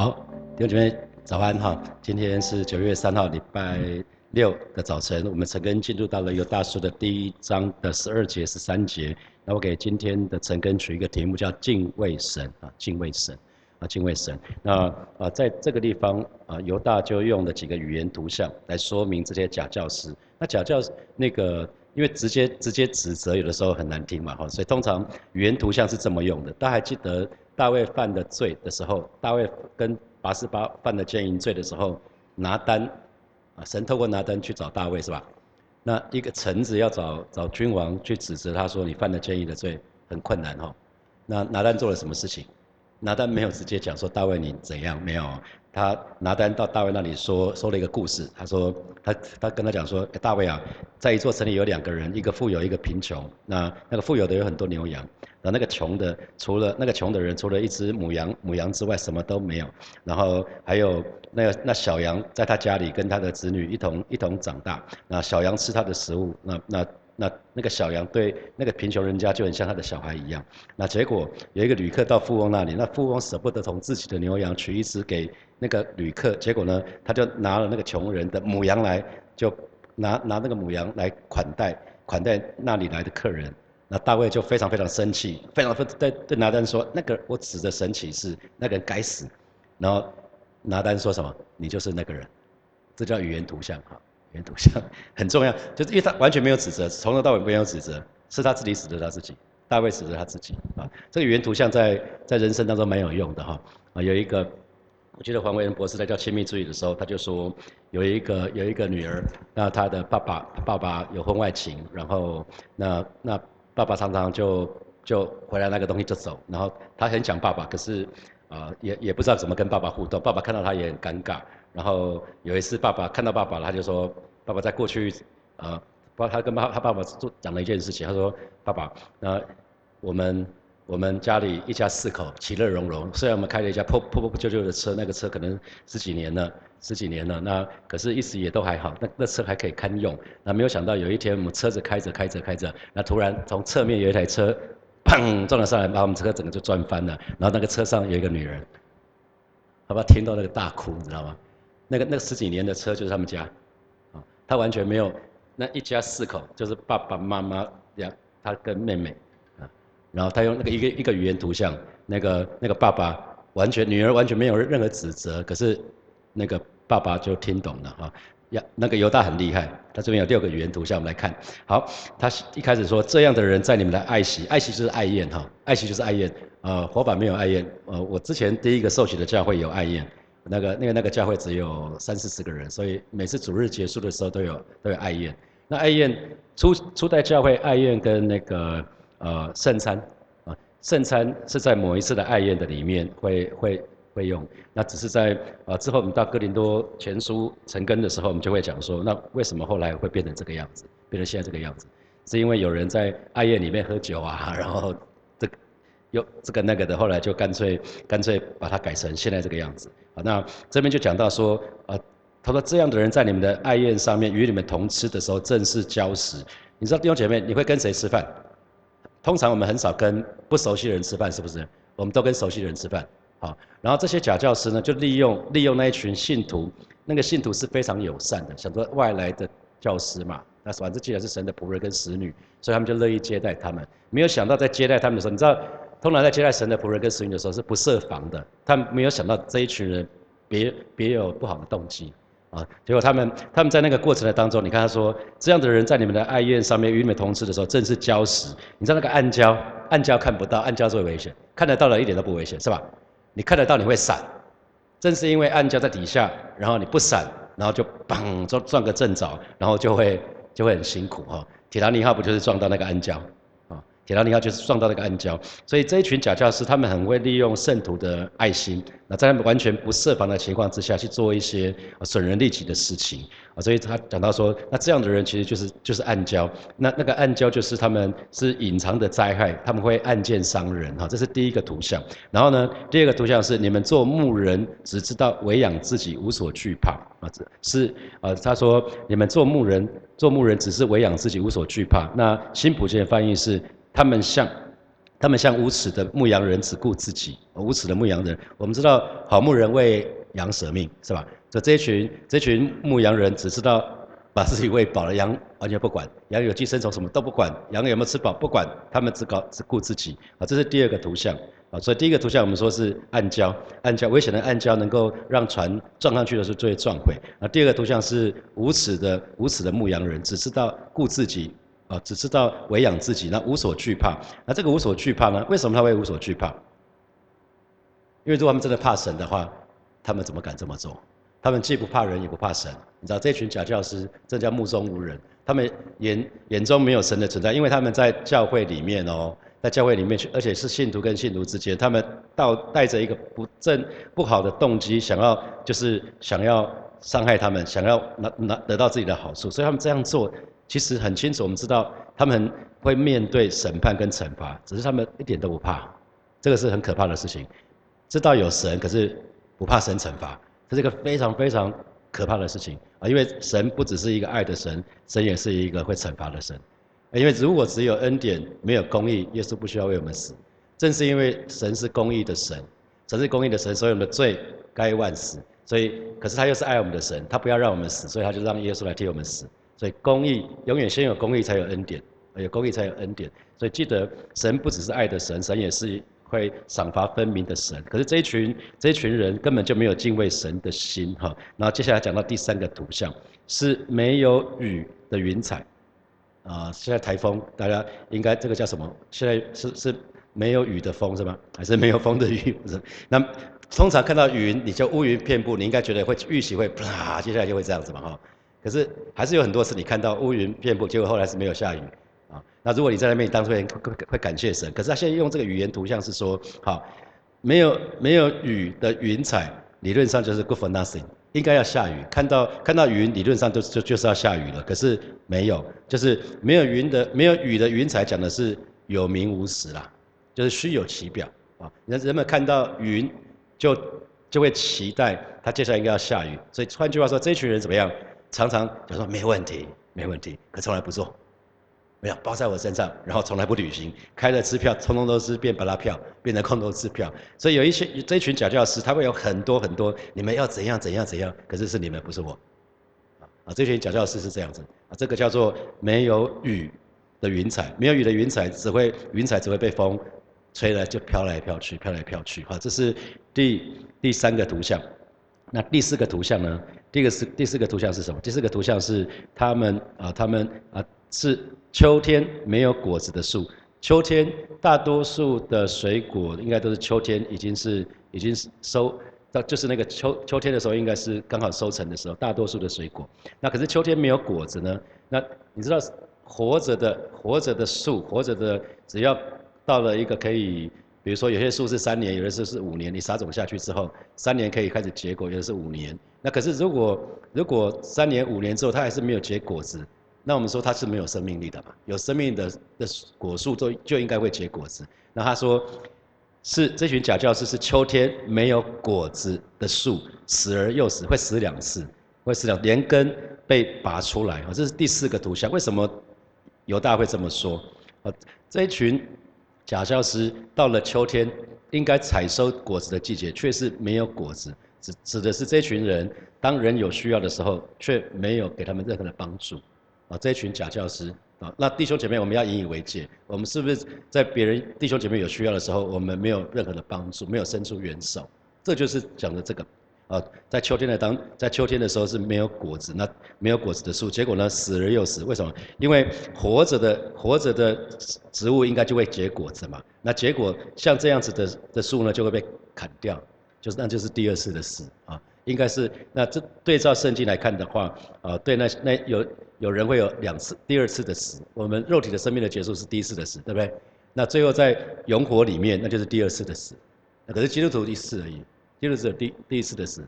好，弟兄姐妹早安哈！今天是九月三号，礼拜六的早晨，我们陈根进入到了犹大书的第一章的十二节、十三节。那我给今天的陈根取一个题目，叫敬畏神啊，敬畏神啊，敬畏神。那啊，在这个地方啊，犹大就用了几个语言图像来说明这些假教师。那假教那个，因为直接直接指责有的时候很难听嘛哈，所以通常语言图像是这么用的。大家还记得？大卫犯的罪的时候，大卫跟拔示巴犯的奸淫罪的时候，拿单啊，神透过拿单去找大卫是吧？那一个臣子要找找君王去指责他说你犯了奸淫的罪，很困难哈。那拿单做了什么事情？拿单没有直接讲说大卫你怎样，没有。他拿单到大卫那里说说了一个故事，他说他他跟他讲说大卫啊，在一座城里有两个人，一个富有一个贫穷。那那个富有的有很多牛羊，然后那个穷的除了那个穷的人除了一只母羊母羊之外什么都没有。然后还有那个那小羊在他家里跟他的子女一同一同长大。那小羊吃他的食物，那那。那那个小羊对那个贫穷人家就很像他的小孩一样。那结果有一个旅客到富翁那里，那富翁舍不得从自己的牛羊取一只给那个旅客，结果呢，他就拿了那个穷人的母羊来，就拿拿那个母羊来款待款待那里来的客人。那大卫就非常非常生气，非常非对对拿单说：“那个我指着神起誓，那个人该死。”然后拿单说什么？你就是那个人。这叫语言图像哈。语言图像 很重要，就是因为他完全没有指责，从头到尾没有指责，是他自己指责他自己，大卫指责他自己啊。这个语言图像在在人生当中蛮有用的哈啊，有一个，我记得黄维仁博士在教亲密之语的时候，他就说有一个有一个女儿，那她的爸爸爸爸有婚外情，然后那那爸爸常常就就回来那个东西就走，然后他很想爸爸，可是啊也也不知道怎么跟爸爸互动，爸爸看到他也很尴尬。然后有一次，爸爸看到爸爸了，他就说：“爸爸在过去，呃，不，他跟爸他爸爸做讲了一件事情。他说：‘爸爸，那我们我们家里一家四口其乐融融，虽然我们开了一家破破破旧旧的车，那个车可能十几年了，十几年了，那可是一直也都还好，那那车还可以堪用。那没有想到有一天，我们车子开着开着开着，那突然从侧面有一台车，砰撞了上来，把我们车整个就撞翻了。然后那个车上有一个女人，好吧听到那个大哭，你知道吗？”那个那十几年的车就是他们家，啊，他完全没有，那一家四口就是爸爸妈妈两，他跟妹妹，然后他用那个一个一个语言图像，那个那个爸爸完全女儿完全没有任何指责，可是那个爸爸就听懂了哈，呀，那个犹大很厉害，他这边有六个语言图像，我们来看，好，他一开始说这样的人在你们的爱惜，爱惜就是爱宴哈，爱惜就是爱宴，呃，火把没有爱宴，呃，我之前第一个受洗的教会有爱宴。那个、那个、那个教会只有三四十个人，所以每次主日结束的时候都有都有爱宴。那爱宴初初代教会爱宴跟那个呃圣餐啊，圣餐是在某一次的爱宴的里面会会会用。那只是在呃之后我们到哥林多前书成根的时候，我们就会讲说，那为什么后来会变成这个样子，变成现在这个样子？是因为有人在爱宴里面喝酒啊，然后。有这个那个的，后来就干脆干脆把它改成现在这个样子。啊，那这边就讲到说，呃，他说这样的人在你们的爱宴上面与你们同吃的时候，正是礁石。你知道弟兄姐妹，你会跟谁吃饭？通常我们很少跟不熟悉的人吃饭，是不是？我们都跟熟悉的人吃饭。好，然后这些假教师呢，就利用利用那一群信徒，那个信徒是非常友善的，想说外来的教师嘛，那反正既然是神的仆人跟使女，所以他们就乐意接待他们。没有想到在接待他们的时候，你知道？通常在接待神的仆人跟使女的时候是不设防的，他们没有想到这一群人别别有不好的动机啊。结果他们他们在那个过程的当中，你看他说这样的人在你们的爱宴上面与你们同吃的时候，正是礁石。你知道那个暗礁，暗礁看不到，暗礁最危险，看得到了一点都不危险，是吧？你看得到你会闪，正是因为暗礁在底下，然后你不闪，然后就砰撞撞个正着，然后就会就会很辛苦哈。铁达尼号不就是撞到那个暗礁？铁达尼号就是撞到那个暗礁，所以这一群假教师，他们很会利用圣徒的爱心，那在他们完全不设防的情况之下去做一些损人利己的事情啊。所以他讲到说，那这样的人其实就是就是暗礁，那那个暗礁就是他们是隐藏的灾害，他们会暗箭伤人哈。这是第一个图像。然后呢，第二个图像是你们做牧人只知道喂养自己，无所惧怕啊。这是啊，他说你们做牧人做牧人只是喂养自己，无所惧怕。那新普京的翻译是。他们像他们像无耻的牧羊人，只顾自己。无耻的牧羊人，我们知道好牧人为羊舍命，是吧？所以这群这群牧羊人只知道把自己喂饱了，羊完全不管，羊有寄生虫什么都不管，羊有没有吃饱不管，他们只搞只顾自己。啊，这是第二个图像。啊，所以第一个图像我们说是暗礁，暗礁危险的暗礁能够让船撞上去的时候就会撞毁。啊，第二个图像是无耻的无耻的牧羊人，只知道顾自己。啊，只知道喂养自己，那无所惧怕。那这个无所惧怕呢？为什么他会无所惧怕？因为如果他们真的怕神的话，他们怎么敢这么做？他们既不怕人，也不怕神。你知道这群假教师，这叫目中无人。他们眼眼中没有神的存在，因为他们在教会里面哦，在教会里面去，而且是信徒跟信徒之间，他们到带着一个不正不好的动机，想要就是想要伤害他们，想要拿拿得到自己的好处，所以他们这样做。其实很清楚，我们知道他们会面对审判跟惩罚，只是他们一点都不怕，这个是很可怕的事情。知道有神，可是不怕神惩罚，这是一个非常非常可怕的事情啊！因为神不只是一个爱的神，神也是一个会惩罚的神。因为如果只有恩典没有公义，耶稣不需要为我们死。正是因为神是公义的神，神是公义的神，所以我们的罪该万死。所以，可是他又是爱我们的神，他不要让我们死，所以他就让耶稣来替我们死。所以公义永远先有公义，才有恩典；有公义才有恩典。所以记得，神不只是爱的神，神也是会赏罚分明的神。可是这一群这一群人根本就没有敬畏神的心，哈。然后接下来讲到第三个图像，是没有雨的云彩。啊，现在台风，大家应该这个叫什么？现在是是没有雨的风是吗？还是没有风的雨？不是。那通常看到云，你就乌云遍布，你应该觉得会预习会啪，接下来就会这样子嘛，哈。可是还是有很多次你看到乌云遍布，结果后来是没有下雨，啊，那如果你在那边当初会会感谢神。可是他现在用这个语言图像是说，好，没有没有雨的云彩，理论上就是 good for nothing，应该要下雨。看到看到云，理论上就就就是要下雨了。可是没有，就是没有云的没有雨的云彩，讲的是有名无实啦，就是虚有其表啊。人人们看到云，就就会期待他接下来应该要下雨。所以换句话说，这群人怎么样？常常就说没问题，没问题，可从来不做，没有包在我身上，然后从来不旅行，开的支票通通都是变巴拉票，变成空头支票。所以有一些这群假教师，他会有很多很多，你们要怎样怎样怎样，可是是你们不是我，啊，这群假教师是这样子啊，这个叫做没有雨的云彩，没有雨的云彩只会云彩只会被风吹了就飘来飘去，飘来飘去。好，这是第第三个图像，那第四个图像呢？第一个是第四个图像是什么？第四个图像是他们啊，他们啊是秋天没有果子的树。秋天大多数的水果应该都是秋天已经是已经收到，就是那个秋秋天的时候应该是刚好收成的时候。大多数的水果，那可是秋天没有果子呢？那你知道活着的活着的树，活着的只要到了一个可以。比如说，有些树是三年，有的树是五年。你撒种下去之后，三年可以开始结果，有的是五年。那可是如果如果三年五年之后它还是没有结果子，那我们说它是没有生命力的嘛？有生命的的果树都就应该会结果子。那他说是这群假教师是秋天没有果子的树，死而又死，会死两次，会死两连根被拔出来。啊，这是第四个图像。为什么犹大会这么说？啊，这一群。假教师到了秋天，应该采收果子的季节，却是没有果子，指指的是这群人，当人有需要的时候，却没有给他们任何的帮助，啊，这群假教师啊，那弟兄姐妹，我们要引以为戒，我们是不是在别人弟兄姐妹有需要的时候，我们没有任何的帮助，没有伸出援手，这就是讲的这个。啊，在秋天的当，在秋天的时候是没有果子，那没有果子的树，结果呢死而又死，为什么？因为活着的活着的植物应该就会结果子嘛，那结果像这样子的的树呢就会被砍掉，就是那就是第二次的死啊，应该是那这对照圣经来看的话，啊对那那有有人会有两次第二次的死，我们肉体的生命的结束是第一次的死，对不对？那最后在永火里面那就是第二次的死，那可是基督徒第四而已。就是第第一次的死，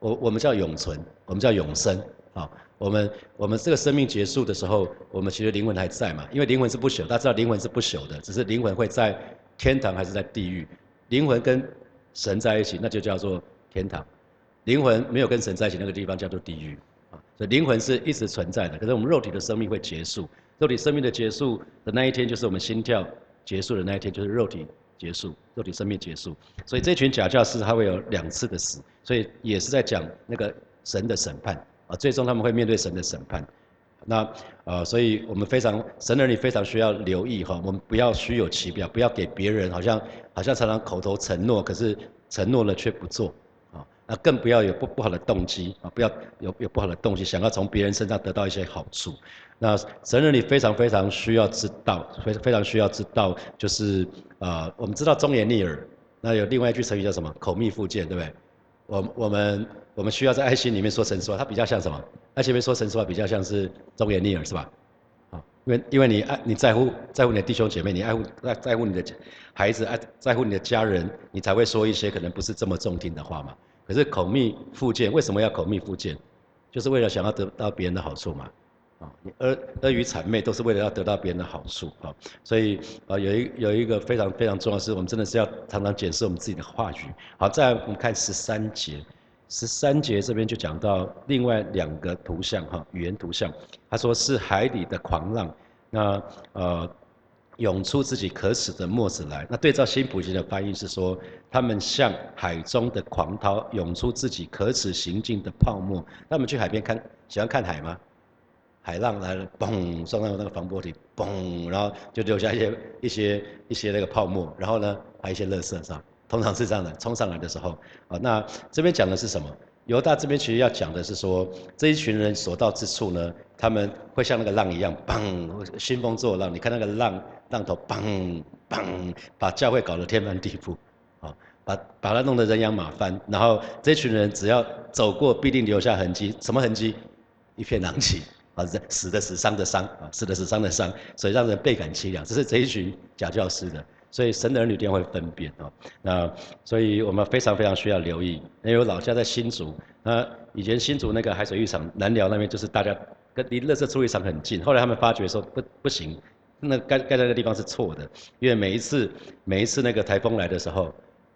我我们叫永存，我们叫永生，啊，我们我们这个生命结束的时候，我们其实灵魂还在嘛，因为灵魂是不朽，大家知道灵魂是不朽的，只是灵魂会在天堂还是在地狱，灵魂跟神在一起，那就叫做天堂，灵魂没有跟神在一起，那个地方叫做地狱，啊，所以灵魂是一直存在的，可是我们肉体的生命会结束，肉体生命的结束的那一天，就是我们心跳。结束的那一天，就是肉体结束，肉体生命结束。所以这群假教师他会有两次的死，所以也是在讲那个神的审判啊，最终他们会面对神的审判。那呃，所以我们非常神儿女非常需要留意哈，我们不要虚有其表，不要给别人好像好像常常口头承诺，可是承诺了却不做啊，那更不要有不不好的动机啊，不要有有不好的动机，想要从别人身上得到一些好处。那神儿女非常非常需要知道，非非常需要知道，就是呃，我们知道忠言逆耳，那有另外一句成语叫什么？口蜜腹剑，对不对？我我们我们需要在爱心里面说诚实话，它比较像什么？那前面说成实话比较像是忠言逆耳，是吧？啊，因为因为你爱你在乎在乎你的弟兄姐妹，你爱护在在乎你的孩子，爱在乎你的家人，你才会说一些可能不是这么中听的话嘛。可是口蜜腹剑，为什么要口蜜腹剑？就是为了想要得到别人的好处嘛。啊，你阿阿谀谄媚都是为了要得到别人的好处啊，所以啊有一有一个非常非常重要是，我们真的是要常常检视我们自己的话语。好，再我们看十三节，十三节这边就讲到另外两个图像哈，语言图像，他说是海里的狂浪，那呃涌出自己可耻的沫子来。那对照新普京的翻译是说，他们像海中的狂涛，涌出自己可耻行径的泡沫。那我们去海边看，喜欢看海吗？海浪来了，嘣，撞到那个防波堤，嘣，然后就留下一些一些一些那个泡沫，然后呢，还有一些垃圾，是吧？通常是这样的，冲上来的时候，啊，那这边讲的是什么？犹大这边其实要讲的是说，这一群人所到之处呢，他们会像那个浪一样，嘣，兴风作浪。你看那个浪浪头，嘣嘣，把教会搞得天翻地覆，啊，把把它弄得人仰马翻。然后这群人只要走过，必定留下痕迹，什么痕迹？一片狼藉。啊，死的死，伤的伤，啊，死的死，伤的伤，所以让人倍感凄凉。这是这一群假教师的，所以神的儿女一定会分辨啊。那所以我们非常非常需要留意。因为我老家在新竹，那以前新竹那个海水浴场南寮那边，就是大家跟离乐色处理场很近。后来他们发觉说不不行，那盖盖在那地方是错的，因为每一次每一次那个台风来的时候，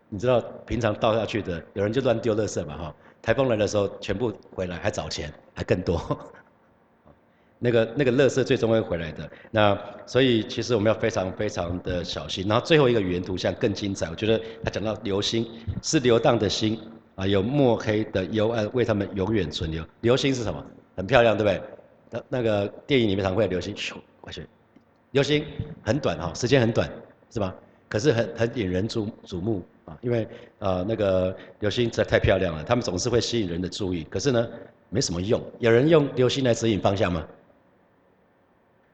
你知道平常倒下去的，有人就乱丢乐色嘛哈。台风来的时候全部回来还找钱，还更多。那个那个乐色最终会回来的，那所以其实我们要非常非常的小心。然后最后一个语言图像更精彩，我觉得他讲到流星是流荡的星啊，有墨黑的幽暗为他们永远存留。流星是什么？很漂亮，对不对？那那个电影里面常会有流星，咻过去。流星很短哈，时间很短，是吧？可是很很引人瞩瞩目啊，因为呃那个流星实在太漂亮了，他们总是会吸引人的注意。可是呢，没什么用。有人用流星来指引方向吗？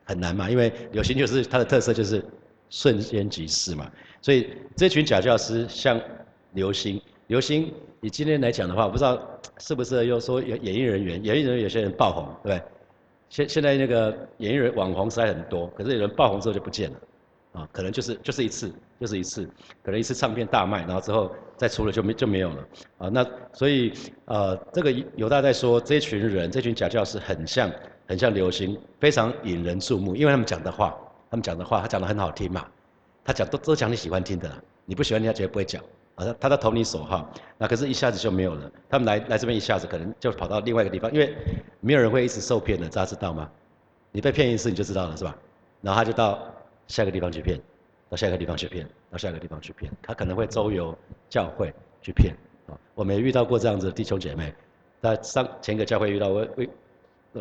很难嘛，因为流星就是它的特色，就是瞬间即逝嘛。所以这群假教师像流星，流星以今天来讲的话，我不知道 是不是又说演演艺人员，演艺人员有些人爆红，对不对？现现在那个演艺人网红实在很多，可是有人爆红之后就不见了，啊，可能就是就是一次，就是一次，可能一次唱片大卖，然后之后再出了就没就没有了，啊，那所以呃，这个有大在说这群人，这群假教师很像。很像流星，非常引人注目，因为他们讲的话，他们讲的话，他讲的很好听嘛，他讲都都讲你喜欢听的，你不喜欢听他绝对不会讲，啊，他他在投你所好，那可是一下子就没有了，他们来来这边一下子可能就跑到另外一个地方，因为没有人会一直受骗的，大家知道吗？你被骗一次你就知道了是吧？然后他就到下一个地方去骗，到下一个地方去骗，到下一个地方去骗，他可能会周游教会去骗，啊，我们也遇到过这样子的弟兄姐妹，在上前一个教会遇到我为。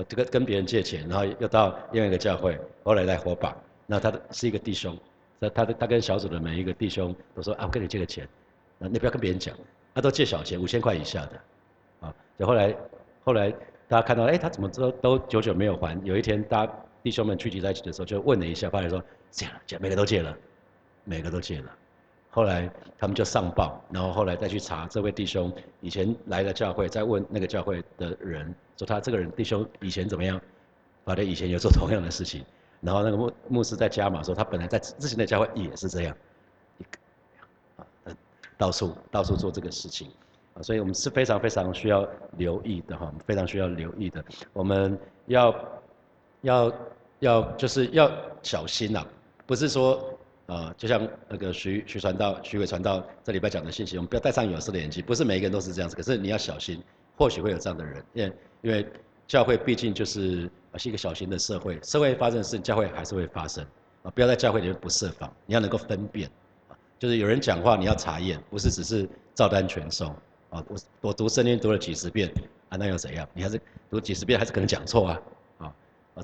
这个跟别人借钱，然后又到另外一个教会，后来来火把。那他的是一个弟兄，那他的他跟小组的每一个弟兄都说啊，我跟你借个钱，啊，你不要跟别人讲，他都借小钱，五千块以下的，啊，就后来后来大家看到，哎，他怎么都都久久没有还？有一天，大家弟兄们聚集在一起的时候，就问了一下，发现说借了，借，每个都借了，每个都借了。后来他们就上报，然后后来再去查这位弟兄以前来了教会，再问那个教会的人，说他这个人弟兄以前怎么样？反正以前有做同样的事情，然后那个牧牧师在加码说他本来在之前的教会也是这样，一个啊，到处到处做这个事情，啊，所以我们是非常非常需要留意的哈，非常需要留意的，我们要要要就是要小心呐，不是说。啊，就像那个徐徐传道、徐伟传道这礼拜讲的信息，我们不要戴上有色的眼镜。不是每一个人都是这样子，可是你要小心，或许会有这样的人，因为因为教会毕竟就是是一个小型的社会，社会发生的事情，教会还是会发生。啊，不要在教会里面不设防，你要能够分辨，啊，就是有人讲话你要查验，不是只是照单全收，啊，我我读圣经读了几十遍，啊，那又怎样？你还是读几十遍还是可能讲错啊，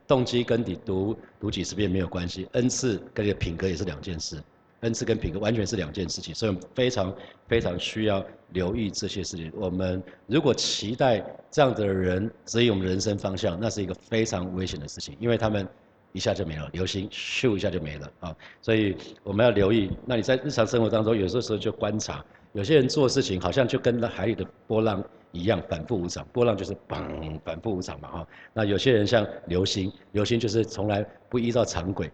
动机跟你读读几十遍没有关系，恩赐跟你的品格也是两件事。恩赐跟品格完全是两件事情，所以非常非常需要留意这些事情。我们如果期待这样的人指引我们人生方向，那是一个非常危险的事情，因为他们一下就没了，流星咻一下就没了啊！所以我们要留意。那你在日常生活当中，有些时候就观察，有些人做事情好像就跟那海里的波浪一样，反复无常。波浪就是嘣，反复无常嘛哈。那有些人像流星，流星就是从来不依照常轨。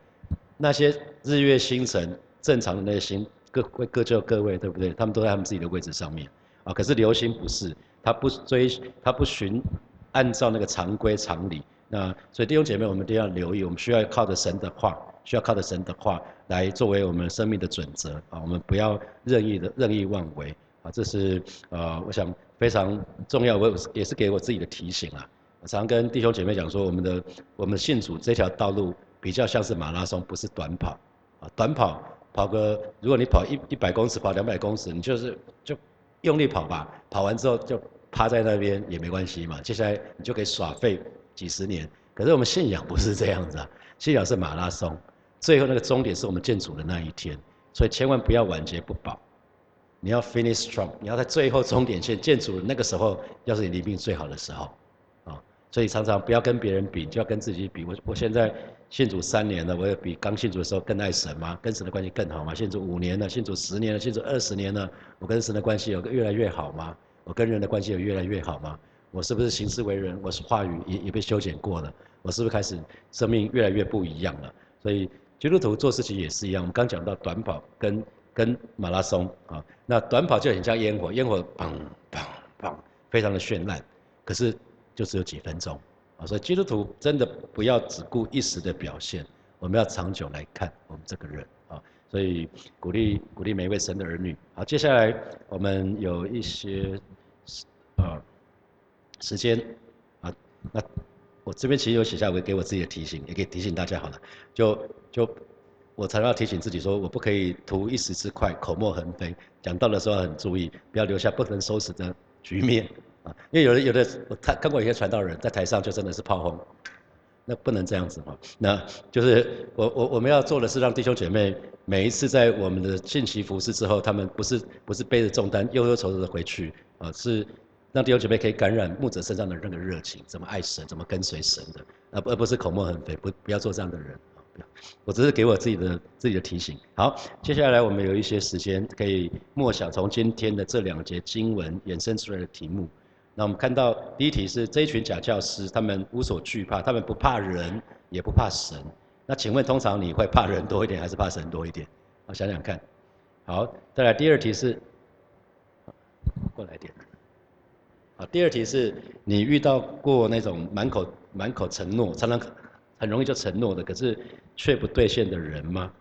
那些日月星辰。正常的那些星各各就各位，对不对？他们都在他们自己的位置上面啊。可是流星不是，它不追，它不循按照那个常规常理。那所以弟兄姐妹，我们一定要留意，我们需要靠着神的话，需要靠着神的话来作为我们生命的准则啊。我们不要任意的任意妄为啊。这是呃，我想非常重要，我也是给我自己的提醒啊。我常跟弟兄姐妹讲说，我们的我们信主这条道路比较像是马拉松，不是短跑啊。短跑。跑个，如果你跑一一百公尺，跑两百公尺，你就是就用力跑吧，跑完之后就趴在那边也没关系嘛。接下来你就可以耍废几十年。可是我们信仰不是这样子啊，信仰是马拉松，最后那个终点是我们见主的那一天，所以千万不要晚节不保。你要 finish strong，你要在最后终点线建主那个时候，要是你离命最好的时候。啊所以常常不要跟别人比，就要跟自己比。我我现在信主三年了，我有比刚信主的时候更爱神吗？跟神的关系更好吗？信主五年了，信主十年了，信主二十年了，我跟神的关系有越来越好吗？我跟人的关系有越来越好吗？我是不是行事为人，我是话语也也被修剪过了？我是不是开始生命越来越不一样了？所以基督徒做事情也是一样。我们刚讲到短跑跟跟马拉松啊，那短跑就很像烟火，烟火砰砰砰，非常的绚烂，可是。就只有几分钟啊，所以基督徒真的不要只顾一时的表现，我们要长久来看我们这个人啊。所以鼓励鼓励每一位神的儿女。好，接下来我们有一些呃时间啊，那我这边其实有写下我给我自己的提醒，也可以提醒大家好了。就就我常常提醒自己说，我不可以图一时之快，口沫横飞，讲到的时候很注意，不要留下不能收拾的局面。啊，因为有的有的我看看过一些传道人在台上就真的是炮轰，那不能这样子哈。那就是我我我们要做的是让弟兄姐妹每一次在我们的信息服侍之后，他们不是不是背着重担忧忧愁愁的回去啊，是让弟兄姐妹可以感染牧者身上的那个热情，怎么爱神，怎么跟随神的，而而不是口沫横飞，不不要做这样的人，我只是给我自己的自己的提醒。好，接下来我们有一些时间可以默想从今天的这两节经文衍生出来的题目。那我们看到第一题是这一群假教师，他们无所惧怕，他们不怕人，也不怕神。那请问，通常你会怕人多一点，还是怕神多一点？我想想看。好，再来第二题是，过来点。好，第二题是你遇到过那种满口满口承诺，常常很容易就承诺的，可是却不兑现的人吗？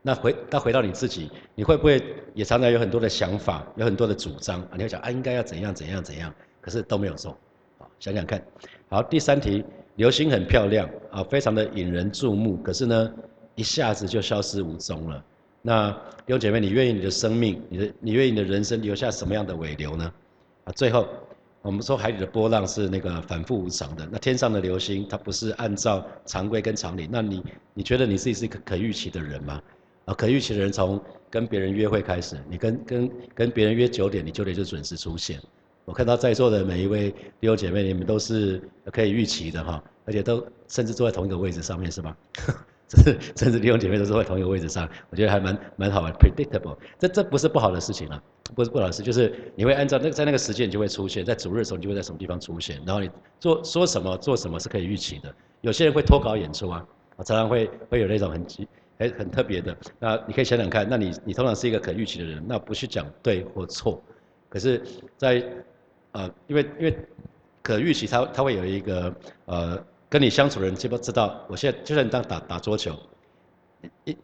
那回，那回到你自己，你会不会也常常有很多的想法，有很多的主张啊？你会想啊，应该要怎样怎样怎样？可是都没有做，好想想看。好，第三题，流星很漂亮啊，非常的引人注目。可是呢，一下子就消失无踪了。那弟兄姐妹，你愿意你的生命，你的你愿意你的人生留下什么样的尾流呢？啊，最后我们说海里的波浪是那个反复无常的，那天上的流星它不是按照常规跟常理。那你你觉得你自己是一个可预期的人吗？啊，可预期的人从跟别人约会开始，你跟跟跟别人约九点，你九点就准时出现。我看到在座的每一位弟兄姐妹，你们都是可以预期的哈，而且都甚至坐在同一个位置上面，是吧？这 是甚至弟兄姐妹都坐在同一个位置上，我觉得还蛮蛮好玩，predictable。这这不是不好的事情啊，不是不好的事，就是你会按照那个在那个时间你就会出现在主日的时候，你就会在什么地方出现，然后你做说什么做什么是可以预期的。有些人会脱稿演出啊，常常会会有那种很很很特别的。那你可以想想看，那你你通常是一个可预期的人，那不去讲对或错，可是，在呃，因为因为可预期，它它会有一个呃，跟你相处的人基本知道，我现在就算你当打打桌球，你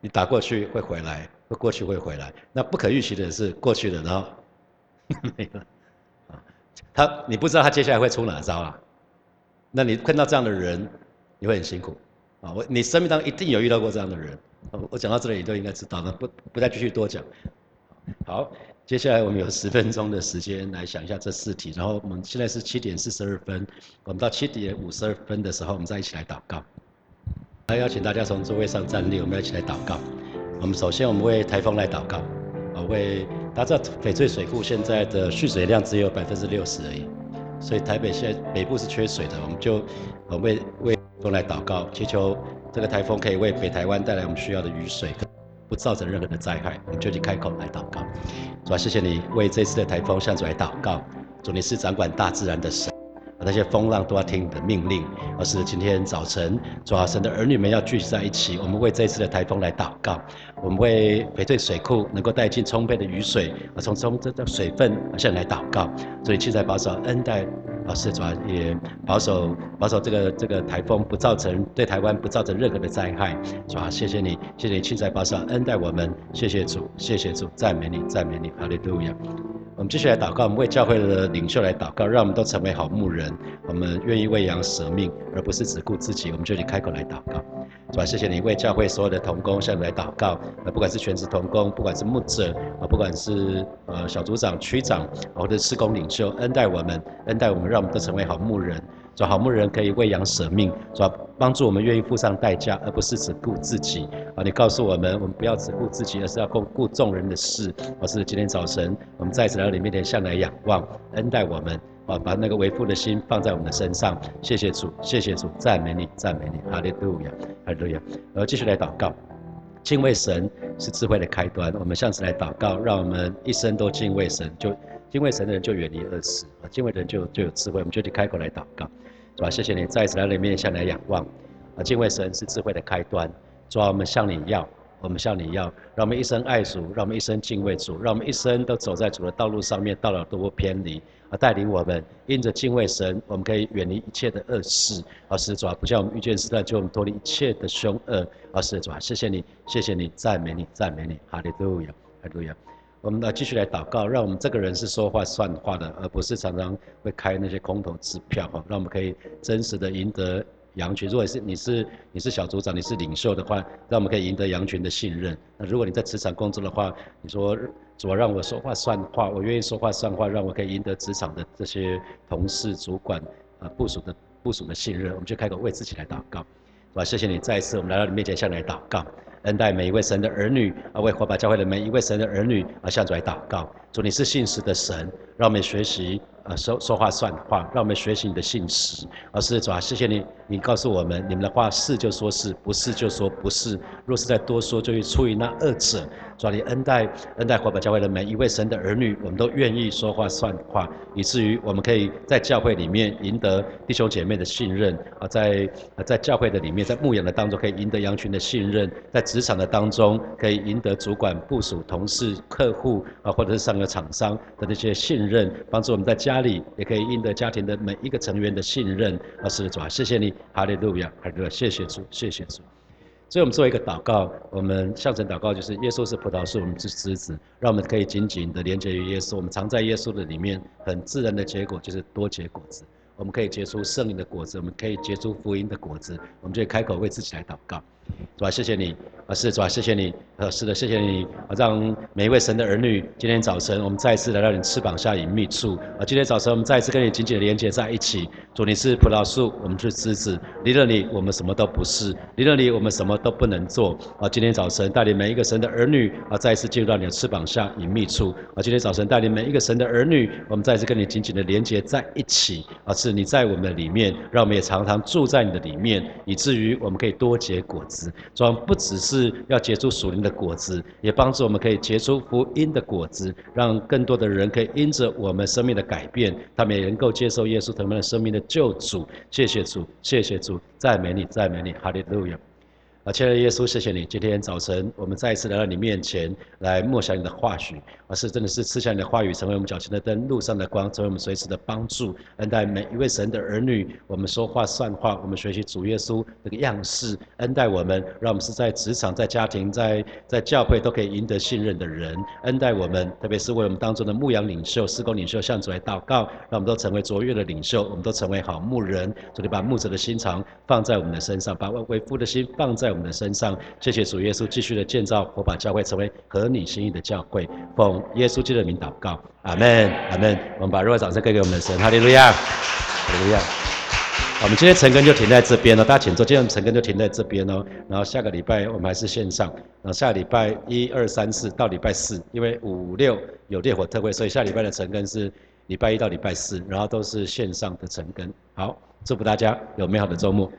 你打过去会回来，会过去会回来。那不可预期的是过去的，然后 没了啊，他你不知道他接下来会出哪招啊？那你碰到这样的人，你会很辛苦啊，我你生命当中一定有遇到过这样的人。我讲到这里，你都应该知道了，不不再继续多讲。好，接下来我们有十分钟的时间来想一下这四题，然后我们现在是七点四十二分，我们到七点五十二分的时候，我们再一起来祷告。来邀请大家从座位上站立，我们要一起来祷告。我们首先我们为台风来祷告，啊，为大家知道翡翠水库现在的蓄水量只有百分之六十而已，所以台北现在北部是缺水的，我们就呃为为风来祷告，祈求这个台风可以为北台湾带来我们需要的雨水。不造成任何的灾害，我们就去开口来祷告。主啊，谢谢你为这次的台风向主来祷告。主，你是掌管大自然的神，那些风浪都要听你的命令。而是今天早晨，主啊，神的儿女们要聚集在一起，我们为这次的台风来祷告。我们为翡翠水库能够带进充沛的雨水，而从中这的水分向你来祷告。所以，七彩保守恩待。老师主要也保守保守这个这个台风不造成对台湾不造成任何的灾害，主要谢谢你，谢谢你亲在保守恩待我们，谢谢主，谢谢主，赞美你，赞美你，哈利路亚。我们继续来祷告，我们为教会的领袖来祷告，让我们都成为好牧人，我们愿意为羊舍命，而不是只顾自己。我们就去开口来祷告。主要谢谢你为教会所有的同工向你来祷告，呃，不管是全职同工，不管是牧者，啊，不管是呃小组长、区长，或者施工领袖，恩待我们，恩待我们，让我们都成为好牧人。做好牧人可以为羊舍命，主要帮助我们愿意付上代价，而不是只顾自己。啊，你告诉我们，我们不要只顾自己，而是要顾顾众人的事。我是今天早晨，我们在此来到你面前向来仰望，恩待我们。啊，把那个为父的心放在我们的身上。谢谢主，谢谢主，赞美你，赞美你，哈利路亚，哈利路亚。然后继续来祷告，敬畏神是智慧的开端。我们向此来祷告，让我们一生都敬畏神，就敬畏神的人就远离恶事啊，敬畏的人就就有智慧。我们就去开口来祷告，是吧？谢谢你再一次来到你面向来仰望。啊，敬畏神是智慧的开端。主啊，我们向你要。我们向你要，让我们一生爱主，让我们一生敬畏主，让我们一生都走在主的道路上面，到了都不偏离，而带领我们因着敬畏神，我们可以远离一切的恶事，而是主啊，不像我们遇见试探，就我们脱离一切的凶恶，而是主啊，谢谢你，谢谢你，赞美你，赞美你，哈利路亚，哈利路亚。我们来继续来祷告，让我们这个人是说话算话的，而不是常常会开那些空头支票，哈，让我们可以真实的赢得。羊群，如果是你是你是小组长，你是领袖的话，让我们可以赢得羊群的信任。那如果你在职场工作的话，你说主要让我说话算话，我愿意说话算话，让我可以赢得职场的这些同事、主管啊部署的部署的信任，我们就开口为自己来祷告，是吧？谢谢你再一次我们来到你面前向你来祷告，恩待每一位神的儿女啊，为火把教会的每一位神的儿女啊向主来祷告。主你是信实的神，让我们学习。啊，说说话算话，让我们学习你的信实。而是主啊，谢谢你，你告诉我们，你们的话是就说是不是就说不是。若是再多说，就会出于那二者。主啊，你恩待恩待华宝教会的每一位神的儿女，我们都愿意说话算话，以至于我们可以在教会里面赢得弟兄姐妹的信任。啊，在在教会的里面，在牧养的当中可以赢得羊群的信任，在职场的当中可以赢得主管、部署、同事、客户啊，或者是上厂商的那些信任，帮助我们在家。里也可以赢得家庭的每一个成员的信任，而是主啊，谢谢你，哈利路亚，哈利路亚，谢谢主，谢谢主。所以我们做一个祷告，我们向神祷告，就是耶稣是葡萄树，我们是枝子，让我们可以紧紧的连接于耶稣，我们藏在耶稣的里面，很自然的结果就是多结果子，我们可以结出圣灵的果子，我们可以结出福音的果子，我们就开口为自己来祷告，主啊，谢谢你。啊，是主啊，谢谢你。呃，是的，谢谢你。啊，让每一位神的儿女，今天早晨我们再一次来到你翅膀下隐秘处。啊，今天早晨我们再一次跟你紧紧的连接在一起。主，你是葡萄树，我们是枝子。离了你，我们什么都不是；离了你，我们什么都不能做。啊，今天早晨带领每一个神的儿女，啊，再一次进入到你的翅膀下隐秘处。啊，今天早晨带领每一个神的儿女，我们再一次跟你紧紧的连接在一起。啊，是你在我们的里面，让我们也常常住在你的里面，以至于我们可以多结果子。主，不只是。要结出属灵的果子，也帮助我们可以结出福音的果子，让更多的人可以因着我们生命的改变，他们也能够接受耶稣他们的生命的救主。谢谢主，谢谢主，赞美你，赞美你，哈利路亚。啊，亲爱的耶稣，谢谢你，今天早晨我们再一次来到你面前来默想你的话语，而是真的是赐下你的话语，成为我们脚前的灯，路上的光，成为我们随时的帮助，恩待每一位神的儿女。我们说话算话，我们学习主耶稣这个样式，恩待我们，让我们是在职场、在家庭、在在教会都可以赢得信任的人。恩待我们，特别是为我们当中的牧羊领袖、施工领袖向主来祷告，让我们都成为卓越的领袖，我们都成为好牧人。主，你把牧者的心肠放在我们的身上，把为父的心放在。的身上，谢谢主耶稣继续的建造火把教会，成为合你心意的教会。奉耶稣基督的名祷告，阿门，阿门。我们把热烈掌声给给我们的神，哈利路亚，哈利路亚。我们今天成根就停在这边了，大家请坐。今天成根就停在这边哦。然后下个礼拜我们还是线上。然后下礼拜一二三四到礼拜四，因为五六有烈火特会，所以下礼拜的成根是礼拜一到礼拜四，然后都是线上的成根。好，祝福大家有美好的周末。